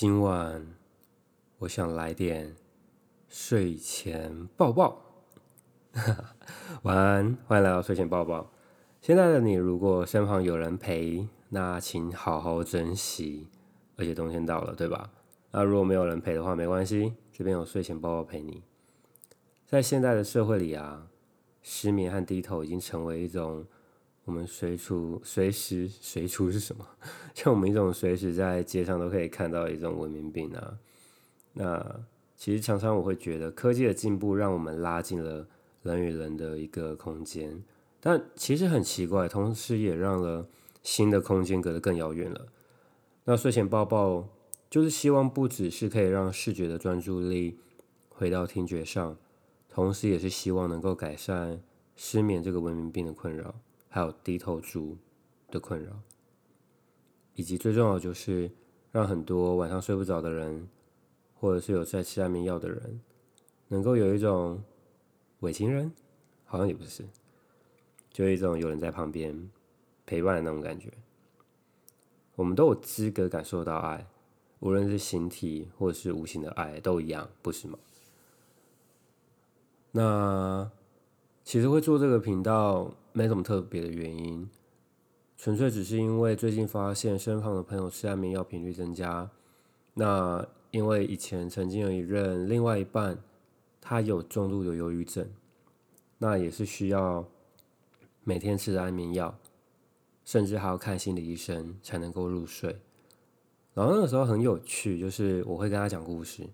今晚我想来点睡前抱抱。晚安，欢迎来到睡前抱抱。现在的你，如果身旁有人陪，那请好好珍惜。而且冬天到了，对吧？那如果没有人陪的话，没关系，这边有睡前抱抱陪你。在现在的社会里啊，失眠和低头已经成为一种。我们随处随时随处是什么？像我们一种随时在街上都可以看到一种文明病啊。那其实常常我会觉得，科技的进步让我们拉近了人与人的一个空间，但其实很奇怪，同时也让了新的空间隔得更遥远了。那睡前抱抱就是希望不只是可以让视觉的专注力回到听觉上，同时也是希望能够改善失眠这个文明病的困扰。还有低头族的困扰，以及最重要的就是让很多晚上睡不着的人，或者是有在吃安眠药的人，能够有一种伪情人，好像也不是，就一种有人在旁边陪伴的那种感觉。我们都有资格感受到爱，无论是形体或者是无形的爱都一样，不是吗？那。其实会做这个频道没什么特别的原因，纯粹只是因为最近发现身旁的朋友吃安眠药频率增加。那因为以前曾经有一任另外一半，他有重度的忧郁症，那也是需要每天吃安眠药，甚至还要看心理医生才能够入睡。然后那个时候很有趣，就是我会跟他讲故事。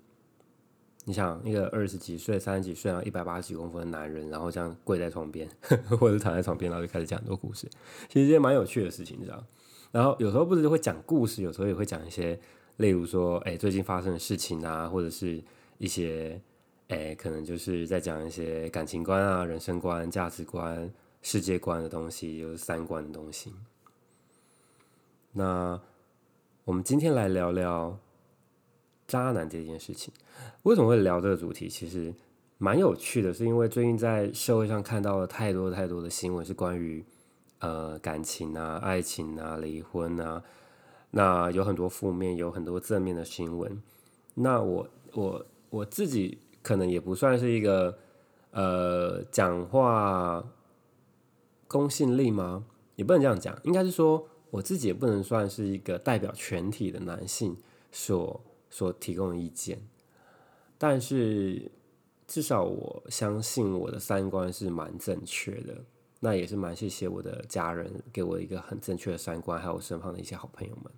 你想一个二十几岁、三十几岁然后，一百八十几公分的男人，然后这样跪在床边，或者躺在床边，然后就开始讲很多故事，其实这些蛮有趣的事情，你知道？然后有时候不是会讲故事，有时候也会讲一些，例如说，哎，最近发生的事情啊，或者是一些，哎，可能就是在讲一些感情观啊、人生观、价值观、世界观的东西，就是三观的东西。那我们今天来聊聊。渣男这件事情，为什么会聊这个主题？其实蛮有趣的，是因为最近在社会上看到了太多太多的新闻，是关于呃感情啊、爱情啊、离婚啊，那有很多负面，有很多正面的新闻。那我我我自己可能也不算是一个呃讲话公信力吗？也不能这样讲，应该是说我自己也不能算是一个代表全体的男性所。所提供的意见，但是至少我相信我的三观是蛮正确的，那也是蛮谢谢我的家人给我一个很正确的三观，还有我身旁的一些好朋友们。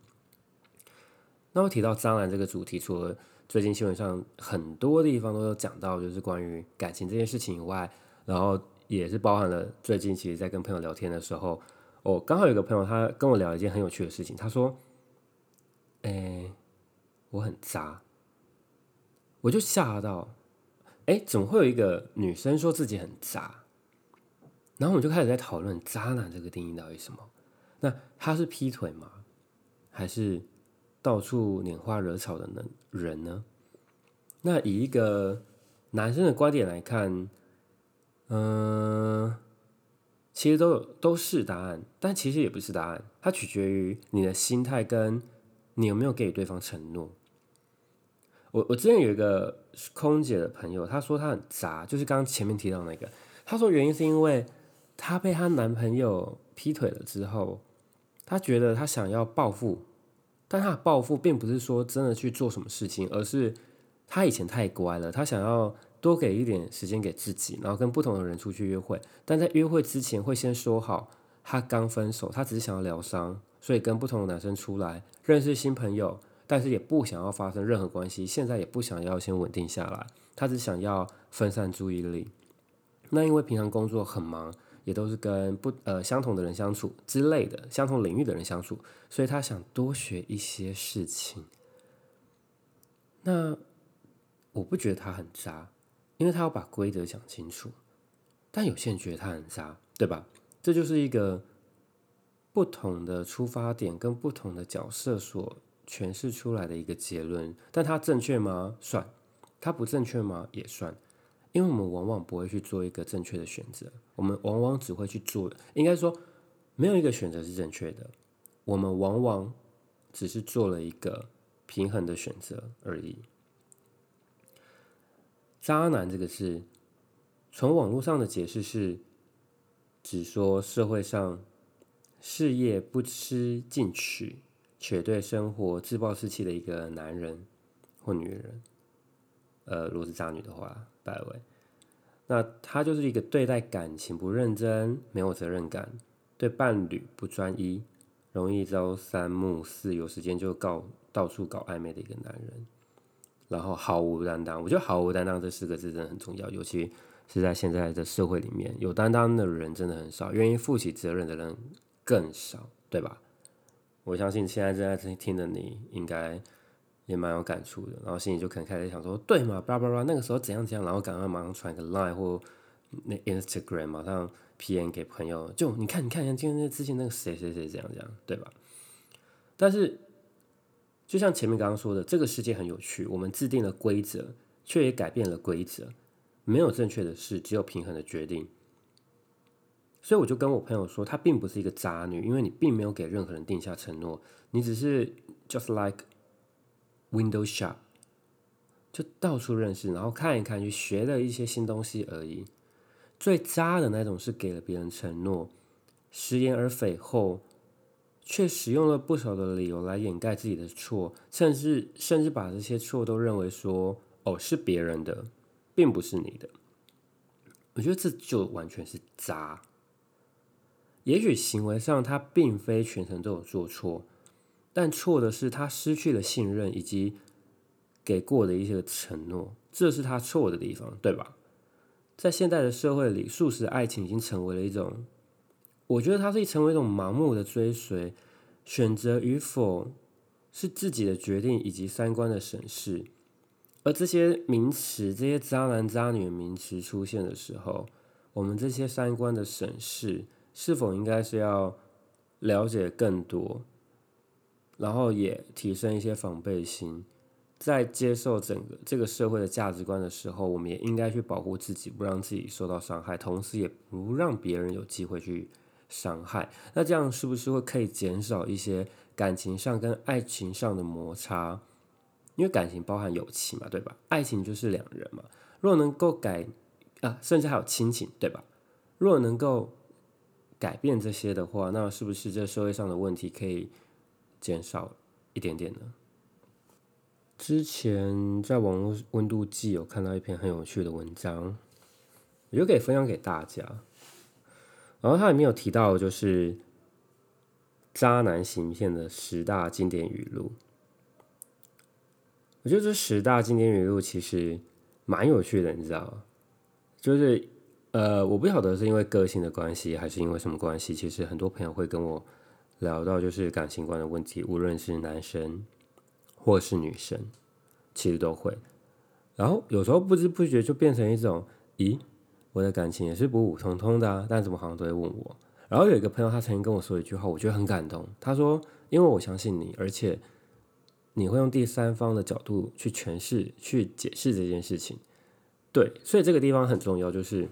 那我提到渣男这个主题，除了最近新闻上很多地方都有讲到，就是关于感情这件事情以外，然后也是包含了最近其实在跟朋友聊天的时候，我刚好有个朋友他跟我聊一件很有趣的事情，他说：“诶。”我很渣，我就吓到，哎，怎么会有一个女生说自己很渣？然后我们就开始在讨论渣男这个定义到底什么？那他是劈腿吗？还是到处拈花惹草的人人呢？那以一个男生的观点来看，嗯，其实都有都是答案，但其实也不是答案，它取决于你的心态跟。你有没有给对方承诺？我我之前有一个空姐的朋友，她说她很渣，就是刚刚前面提到那个。她说原因是因为她被她男朋友劈腿了之后，她觉得她想要报复，但她的报复并不是说真的去做什么事情，而是她以前太乖了，她想要多给一点时间给自己，然后跟不同的人出去约会，但在约会之前会先说好，她刚分手，她只是想要疗伤。所以跟不同的男生出来认识新朋友，但是也不想要发生任何关系。现在也不想要先稳定下来，他只想要分散注意力。那因为平常工作很忙，也都是跟不呃相同的人相处之类的，相同领域的人相处，所以他想多学一些事情。那我不觉得他很渣，因为他要把规则讲清楚。但有些人觉得他很渣，对吧？这就是一个。不同的出发点跟不同的角色所诠释出来的一个结论，但它正确吗？算，它不正确吗？也算，因为我们往往不会去做一个正确的选择，我们往往只会去做，应该说没有一个选择是正确的，我们往往只是做了一个平衡的选择而已。渣男这个字，从网络上的解释是，只说社会上事业不思进取，且对生活自暴自弃的一个男人或女人。呃，如果是渣女的话，拜位。那他就是一个对待感情不认真、没有责任感，对伴侣不专一，容易朝三暮四，有时间就搞到处搞暧昧的一个男人。然后毫无担当，我觉得毫无担当这四个字真的很重要，尤其是在现在的社会里面，有担当的人真的很少，愿意负起责任的人更少，对吧？我相信现在正在听的你应该。也蛮有感触的，然后心里就可能开始想说，对嘛，叭叭叭，那个时候怎样怎样，然后赶快马上传个 line 或那 Instagram，马上 PM 给朋友，就你看，你看，像今天那之前那个谁谁谁这样这样，对吧？但是，就像前面刚刚说的，这个世界很有趣，我们制定了规则，却也改变了规则，没有正确的事，只有平衡的决定。所以我就跟我朋友说，她并不是一个渣女，因为你并没有给任何人定下承诺，你只是 just like。Window shop，就到处认识，然后看一看，去学了一些新东西而已。最渣的那种是给了别人承诺，食言而肥后，却使用了不少的理由来掩盖自己的错，甚至甚至把这些错都认为说，哦是别人的，并不是你的。我觉得这就完全是渣。也许行为上他并非全程都有做错。但错的是，他失去了信任以及给过的一些承诺，这是他错的地方，对吧？在现代的社会里，素食爱情已经成为了一种，我觉得它是成为一种盲目的追随，选择与否是自己的决定以及三观的审视。而这些名词，这些渣男渣女的名词出现的时候，我们这些三观的审视，是否应该是要了解更多？然后也提升一些防备心，在接受整个这个社会的价值观的时候，我们也应该去保护自己，不让自己受到伤害，同时也不让别人有机会去伤害。那这样是不是会可以减少一些感情上跟爱情上的摩擦？因为感情包含友情嘛，对吧？爱情就是两人嘛。若能够改啊，甚至还有亲情，对吧？若能够改变这些的话，那是不是这社会上的问题可以？减少一点点呢。之前在网络温度计有看到一篇很有趣的文章，我就可以分享给大家。然后它里面有提到，就是渣男行骗的十大经典语录。我觉得这十大经典语录其实蛮有趣的，你知道吗？就是呃，我不晓得是因为个性的关系，还是因为什么关系。其实很多朋友会跟我。聊到就是感情观的问题，无论是男生或是女生，其实都会。然后有时候不知不觉就变成一种，咦，我的感情也是普普通通的啊，但怎么好像都会问我。然后有一个朋友他曾经跟我说一句话，我觉得很感动。他说：“因为我相信你，而且你会用第三方的角度去诠释、去解释这件事情。”对，所以这个地方很重要，就是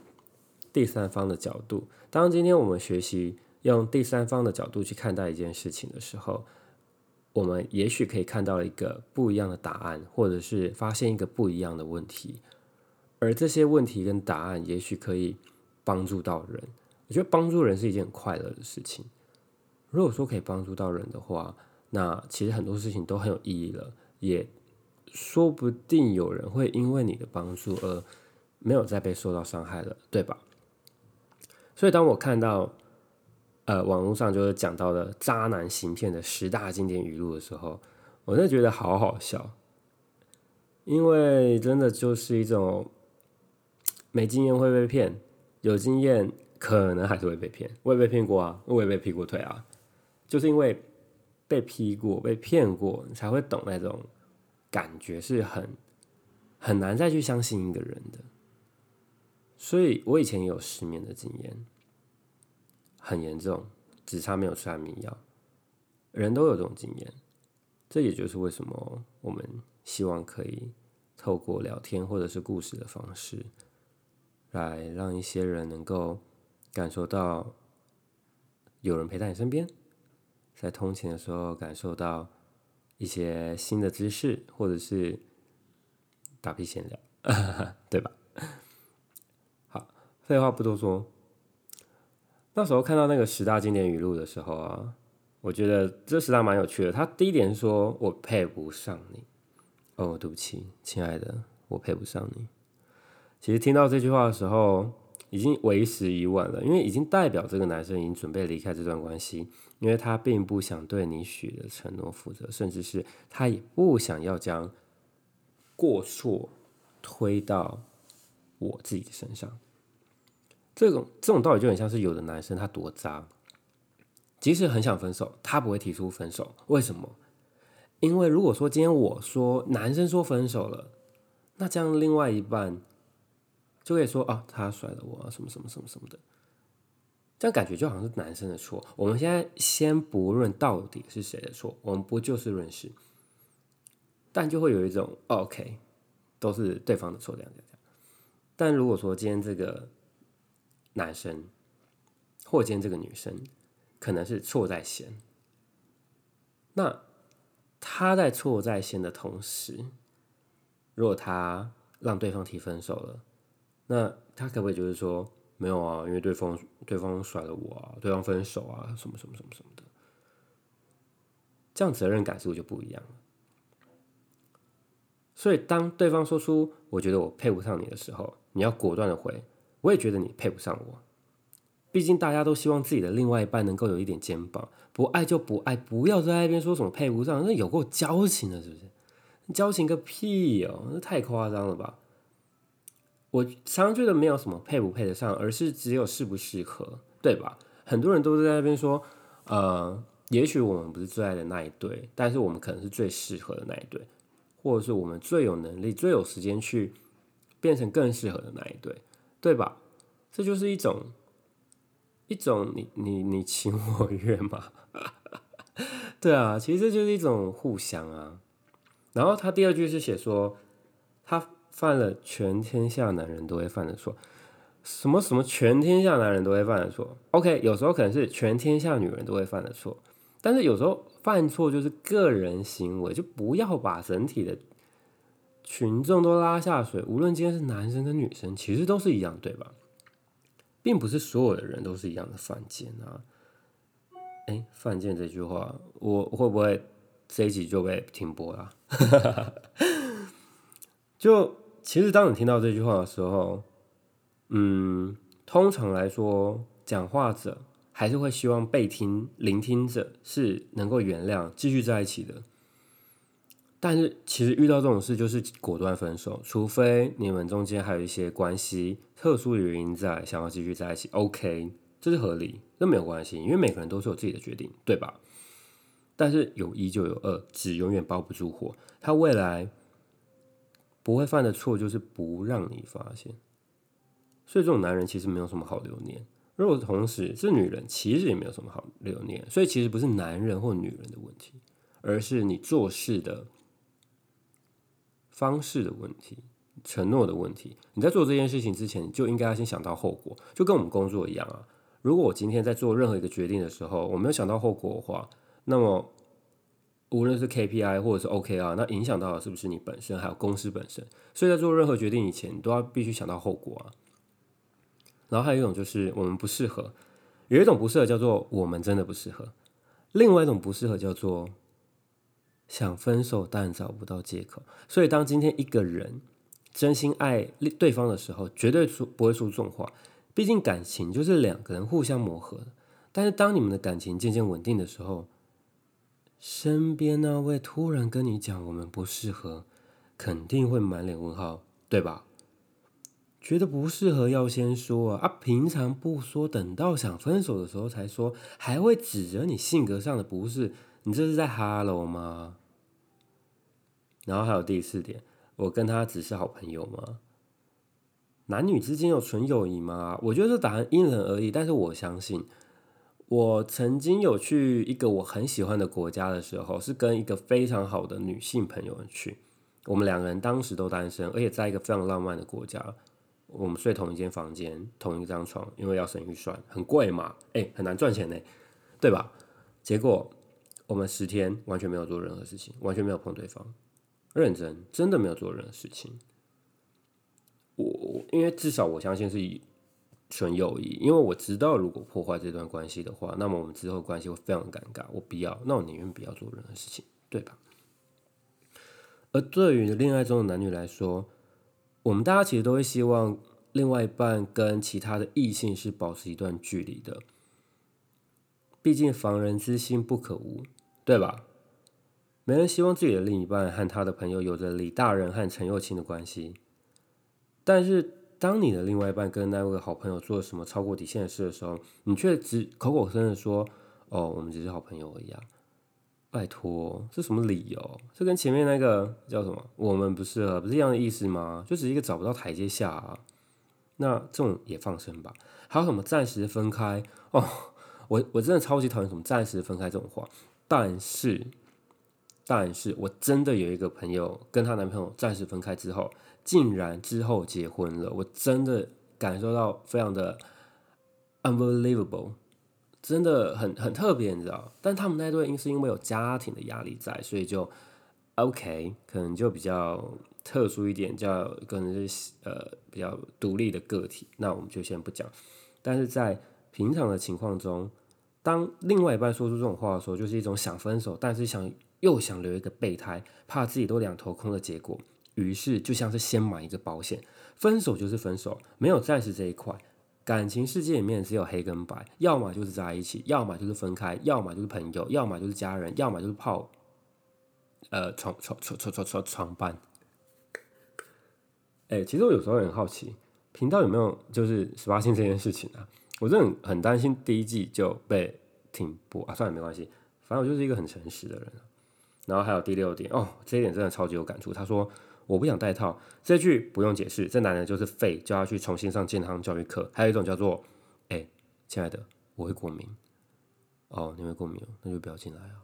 第三方的角度。当今天我们学习。用第三方的角度去看待一件事情的时候，我们也许可以看到一个不一样的答案，或者是发现一个不一样的问题。而这些问题跟答案，也许可以帮助到人。我觉得帮助人是一件很快乐的事情。如果说可以帮助到人的话，那其实很多事情都很有意义了。也说不定有人会因为你的帮助而没有再被受到伤害了，对吧？所以当我看到。呃，网络上就是讲到的渣男行骗的十大经典语录的时候，我真的觉得好好笑，因为真的就是一种没经验会被骗，有经验可能还是会被骗。我也被骗过啊，我也被劈过腿啊，就是因为被劈过、被骗过，才会懂那种感觉，是很很难再去相信一个人的。所以我以前也有失眠的经验。很严重，只差没有吃安眠药。人都有这种经验，这也就是为什么我们希望可以透过聊天或者是故事的方式，来让一些人能够感受到有人陪在你身边，在通勤的时候感受到一些新的知识，或者是打屁闲聊，对吧？废话不多说。那时候看到那个十大经典语录的时候啊，我觉得这十大蛮有趣的。他第一点说：“我配不上你。”哦，对不起，亲爱的，我配不上你。其实听到这句话的时候，已经为时已晚了，因为已经代表这个男生已经准备离开这段关系，因为他并不想对你许的承诺负责，甚至是他也不想要将过错推到我自己的身上。这种这种道理就很像是有的男生他多渣，即使很想分手，他不会提出分手。为什么？因为如果说今天我说男生说分手了，那这样另外一半就可以说啊，他甩了我，什么什么什么什么的，这样感觉就好像是男生的错。我们现在先不论到底是谁的错，我们不就事论事，但就会有一种 OK，都是对方的错，这样这样。但如果说今天这个。男生，或见这个女生，可能是错在先。那他在错在先的同时，如果他让对方提分手了，那他可不可以就是说没有啊？因为对方对方甩了我啊，对方分手啊，什么什么什么什么的，这样责任感是不是就不一样了？所以当对方说出“我觉得我配不上你”的时候，你要果断的回。我也觉得你配不上我，毕竟大家都希望自己的另外一半能够有一点肩膀，不爱就不爱，不要在那边说什么配不上，那有够矫情的，是不是？矫情个屁哦，那太夸张了吧！我常常觉得没有什么配不配得上，而是只有适不适合，对吧？很多人都是在那边说，呃，也许我们不是最爱的那一对，但是我们可能是最适合的那一对，或者是我们最有能力、最有时间去变成更适合的那一对。对吧？这就是一种一种你你你情我愿嘛？对啊，其实这就是一种互相啊。然后他第二句是写说，他犯了全天下男人都会犯的错，什么什么全天下男人都会犯的错。OK，有时候可能是全天下女人都会犯的错，但是有时候犯错就是个人行为，就不要把整体的。群众都拉下水，无论今天是男生跟女生，其实都是一样，对吧？并不是所有的人都是一样的犯贱啊！哎，犯贱这句话，我会不会这一集就被停播了？就其实，当你听到这句话的时候，嗯，通常来说，讲话者还是会希望被听、聆听者是能够原谅、继续在一起的。但是其实遇到这种事就是果断分手，除非你们中间还有一些关系、特殊的原因在，想要继续在一起，OK，这是合理，这没有关系，因为每个人都是有自己的决定，对吧？但是有一就有二，纸永远包不住火，他未来不会犯的错就是不让你发现，所以这种男人其实没有什么好留念。如果同时是女人，其实也没有什么好留念，所以其实不是男人或女人的问题，而是你做事的。方式的问题，承诺的问题。你在做这件事情之前，就应该要先想到后果，就跟我们工作一样啊。如果我今天在做任何一个决定的时候，我没有想到后果的话，那么无论是 KPI 或者是 OKR，那影响到的是不是你本身，还有公司本身？所以在做任何决定以前，你都要必须想到后果啊。然后还有一种就是我们不适合，有一种不适合叫做我们真的不适合，另外一种不适合叫做。想分手，但找不到借口。所以，当今天一个人真心爱对方的时候，绝对说不会说这种话。毕竟，感情就是两个人互相磨合的。但是，当你们的感情渐渐稳定的时候，身边那位突然跟你讲我们不适合，肯定会满脸问号，对吧？觉得不适合要先说啊！啊，平常不说，等到想分手的时候才说，还会指责你性格上的不是。你这是在哈喽吗？然后还有第四点，我跟他只是好朋友吗？男女之间有纯友谊吗？我觉得这答案因人而异。但是我相信，我曾经有去一个我很喜欢的国家的时候，是跟一个非常好的女性朋友去。我们两个人当时都单身，而且在一个非常浪漫的国家，我们睡同一间房间，同一张床，因为要省预算，很贵嘛，哎，很难赚钱呢，对吧？结果。我们十天完全没有做任何事情，完全没有碰对方，认真，真的没有做任何事情。我我因为至少我相信是纯友谊，因为我知道如果破坏这段关系的话，那么我们之后关系会非常尴尬。我不要，那我宁愿不要做任何事情，对吧？而对于恋爱中的男女来说，我们大家其实都会希望另外一半跟其他的异性是保持一段距离的，毕竟防人之心不可无，对吧？没人希望自己的另一半和他的朋友有着李大人和陈幼清的关系。但是，当你的另外一半跟那位好朋友做了什么超过底线的事的时候，你却只口口声声说：“哦，我们只是好朋友而已！”拜托，这什么理由？这跟前面那个叫什么“我们不适合”不是一样的意思吗？就只是一个找不到台阶下啊！那这种也放生吧？还有什么暂时分开？哦，我我真的超级讨厌什么暂时分开这种话。但是，但是我真的有一个朋友跟她男朋友暂时分开之后。竟然之后结婚了，我真的感受到非常的 unbelievable，真的很很特别，你知道？但他们那对因是因为有家庭的压力在，所以就 OK，可能就比较特殊一点，叫可能是呃比较独立的个体。那我们就先不讲。但是在平常的情况中，当另外一半说出这种话的时候，就是一种想分手，但是想又想留一个备胎，怕自己都两头空的结果。于是就像是先买一个保险，分手就是分手，没有暂时这一块。感情世界里面只有黑跟白，要么就是在一起，要么就是分开，要么就是朋友，要么就是家人，要么就是泡，呃，床床床床床床床伴。哎，其实我有时候很好奇，频道有没有就是十八禁这件事情啊？我真的很担心第一季就被停播啊！算了，没关系，反正我就是一个很诚实的人。然后还有第六点哦，这一点真的超级有感触。他说。我不想戴套，这句不用解释，这男人就是废，叫他去重新上健康教育课。还有一种叫做，哎，亲爱的，我会过敏，哦，你会过敏，那就不要进来啊，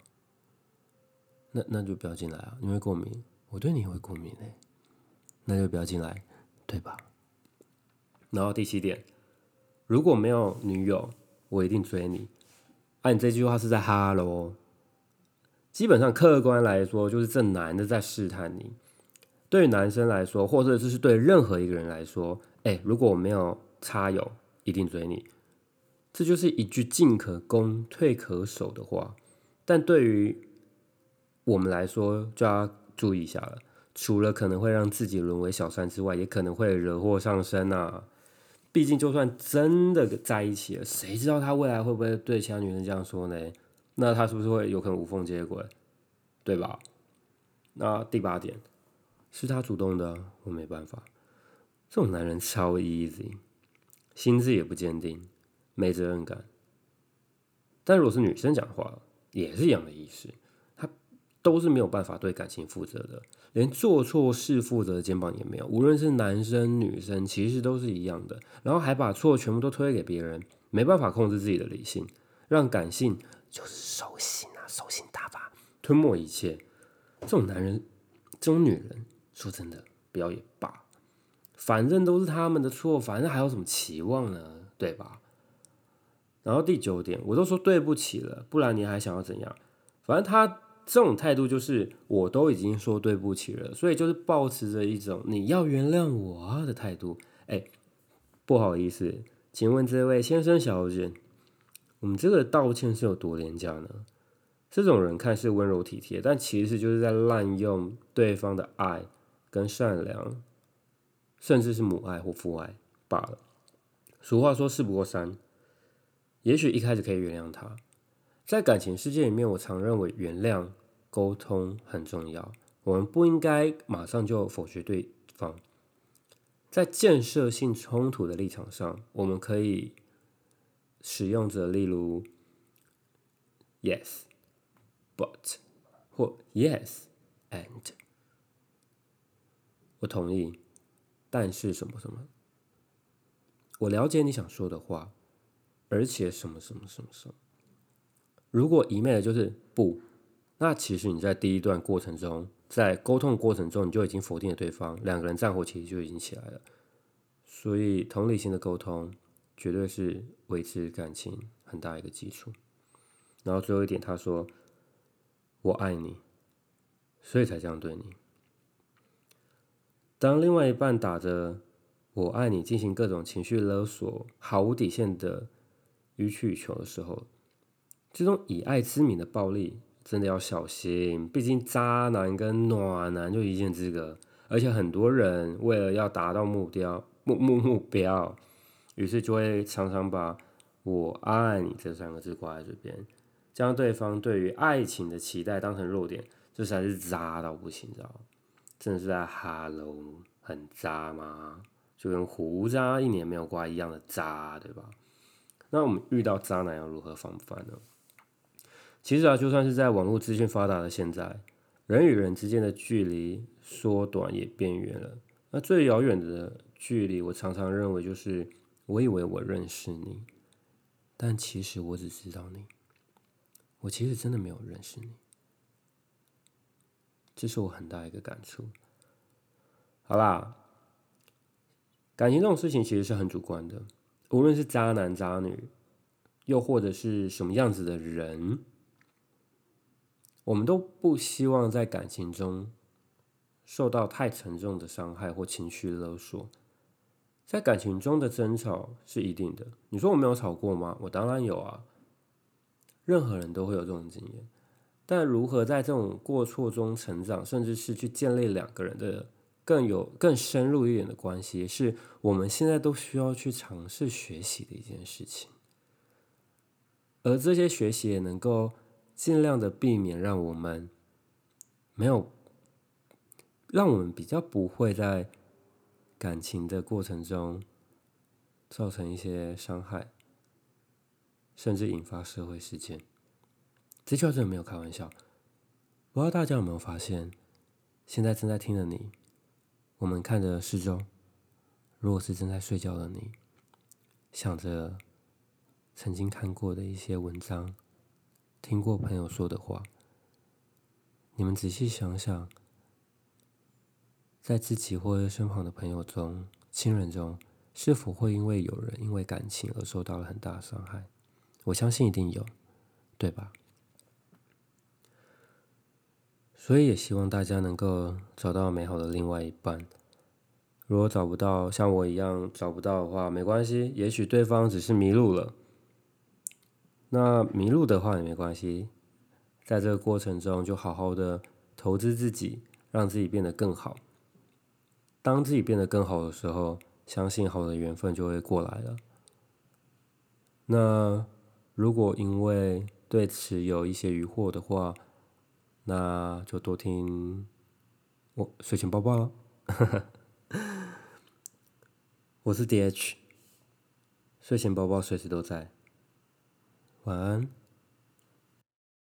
那那就不要进来啊，你会过敏，我对你也会过敏嘞，那就不要进来，对吧？然后第七点，如果没有女友，我一定追你。啊，你这句话是在哈喽，基本上客观来说，就是这男的在试探你。对于男生来说，或者这是对任何一个人来说，哎，如果我没有插友，一定追你，这就是一句进可攻、退可守的话。但对于我们来说，就要注意一下了。除了可能会让自己沦为小三之外，也可能会惹祸上身啊。毕竟，就算真的在一起了，谁知道他未来会不会对其他女生这样说呢？那他是不是会有可能无缝接轨，对吧？那第八点。是他主动的，我没办法。这种男人超 easy，心智也不坚定，没责任感。但如果是女生讲话，也是一样的意思。他都是没有办法对感情负责的，连做错事负责的肩膀也没有。无论是男生女生，其实都是一样的。然后还把错全部都推给别人，没办法控制自己的理性，让感性就是兽性啊，兽性大发，吞没一切。这种男人，这种女人。说真的，不要也罢，反正都是他们的错，反正还有什么期望呢？对吧？然后第九点，我都说对不起了，不然你还想要怎样？反正他这种态度就是，我都已经说对不起了，所以就是保持着一种你要原谅我的态度。哎，不好意思，请问这位先生小姐，我们这个道歉是有多廉价呢？这种人看似温柔体贴，但其实就是在滥用对方的爱。跟善良，甚至是母爱或父爱罢了。俗话说“事不过三”，也许一开始可以原谅他。在感情世界里面，我常认为原谅、沟通很重要。我们不应该马上就否决对方。在建设性冲突的立场上，我们可以使用者例如 “yes but” 或 “yes and”。我同意，但是什么什么？我了解你想说的话，而且什么什么什么什么？如果一昧的就是不，那其实你在第一段过程中，在沟通过程中，你就已经否定了对方，两个人战火其实就已经起来了。所以，同理心的沟通绝对是维持感情很大一个基础。然后最后一点，他说，我爱你，所以才这样对你。当另外一半打着“我爱你”进行各种情绪勒索、毫无底线的予取予求的时候，这种以爱之名的暴力真的要小心。毕竟渣男跟暖男就一线之隔，而且很多人为了要达到目标目目目标，于是就会常常把我爱你这三个字挂在嘴边。将对方对于爱情的期待当成弱点，这才是渣到不行，知道吗？真的是在哈喽，很渣吗？就跟胡渣一年没有刮一样的渣，对吧？那我们遇到渣男要如何防范呢？其实啊，就算是在网络资讯发达的现在，人与人之间的距离缩短也变远了。那最遥远的距离，我常常认为就是我以为我认识你，但其实我只知道你。我其实真的没有认识你，这是我很大一个感触。好啦，感情这种事情其实是很主观的，无论是渣男渣女，又或者是什么样子的人，我们都不希望在感情中受到太沉重的伤害或情绪勒索。在感情中的争吵是一定的，你说我没有吵过吗？我当然有啊。任何人都会有这种经验，但如何在这种过错中成长，甚至是去建立两个人的更有更深入一点的关系，是我们现在都需要去尝试学习的一件事情。而这些学习也能够尽量的避免让我们没有，让我们比较不会在感情的过程中造成一些伤害。甚至引发社会事件，这句话真的没有开玩笑。不知道大家有没有发现，现在正在听的你，我们看着四周，如果是正在睡觉的你，想着曾经看过的一些文章，听过朋友说的话，你们仔细想想，在自己或者身旁的朋友中、亲人中，是否会因为有人因为感情而受到了很大的伤害？我相信一定有，对吧？所以也希望大家能够找到美好的另外一半。如果找不到，像我一样找不到的话，没关系，也许对方只是迷路了。那迷路的话也没关系，在这个过程中就好好的投资自己，让自己变得更好。当自己变得更好的时候，相信好的缘分就会过来了。那。如果因为对此有一些疑惑的话，那就多听我睡前抱抱了。我是 D H，睡前抱抱随时都在。晚安。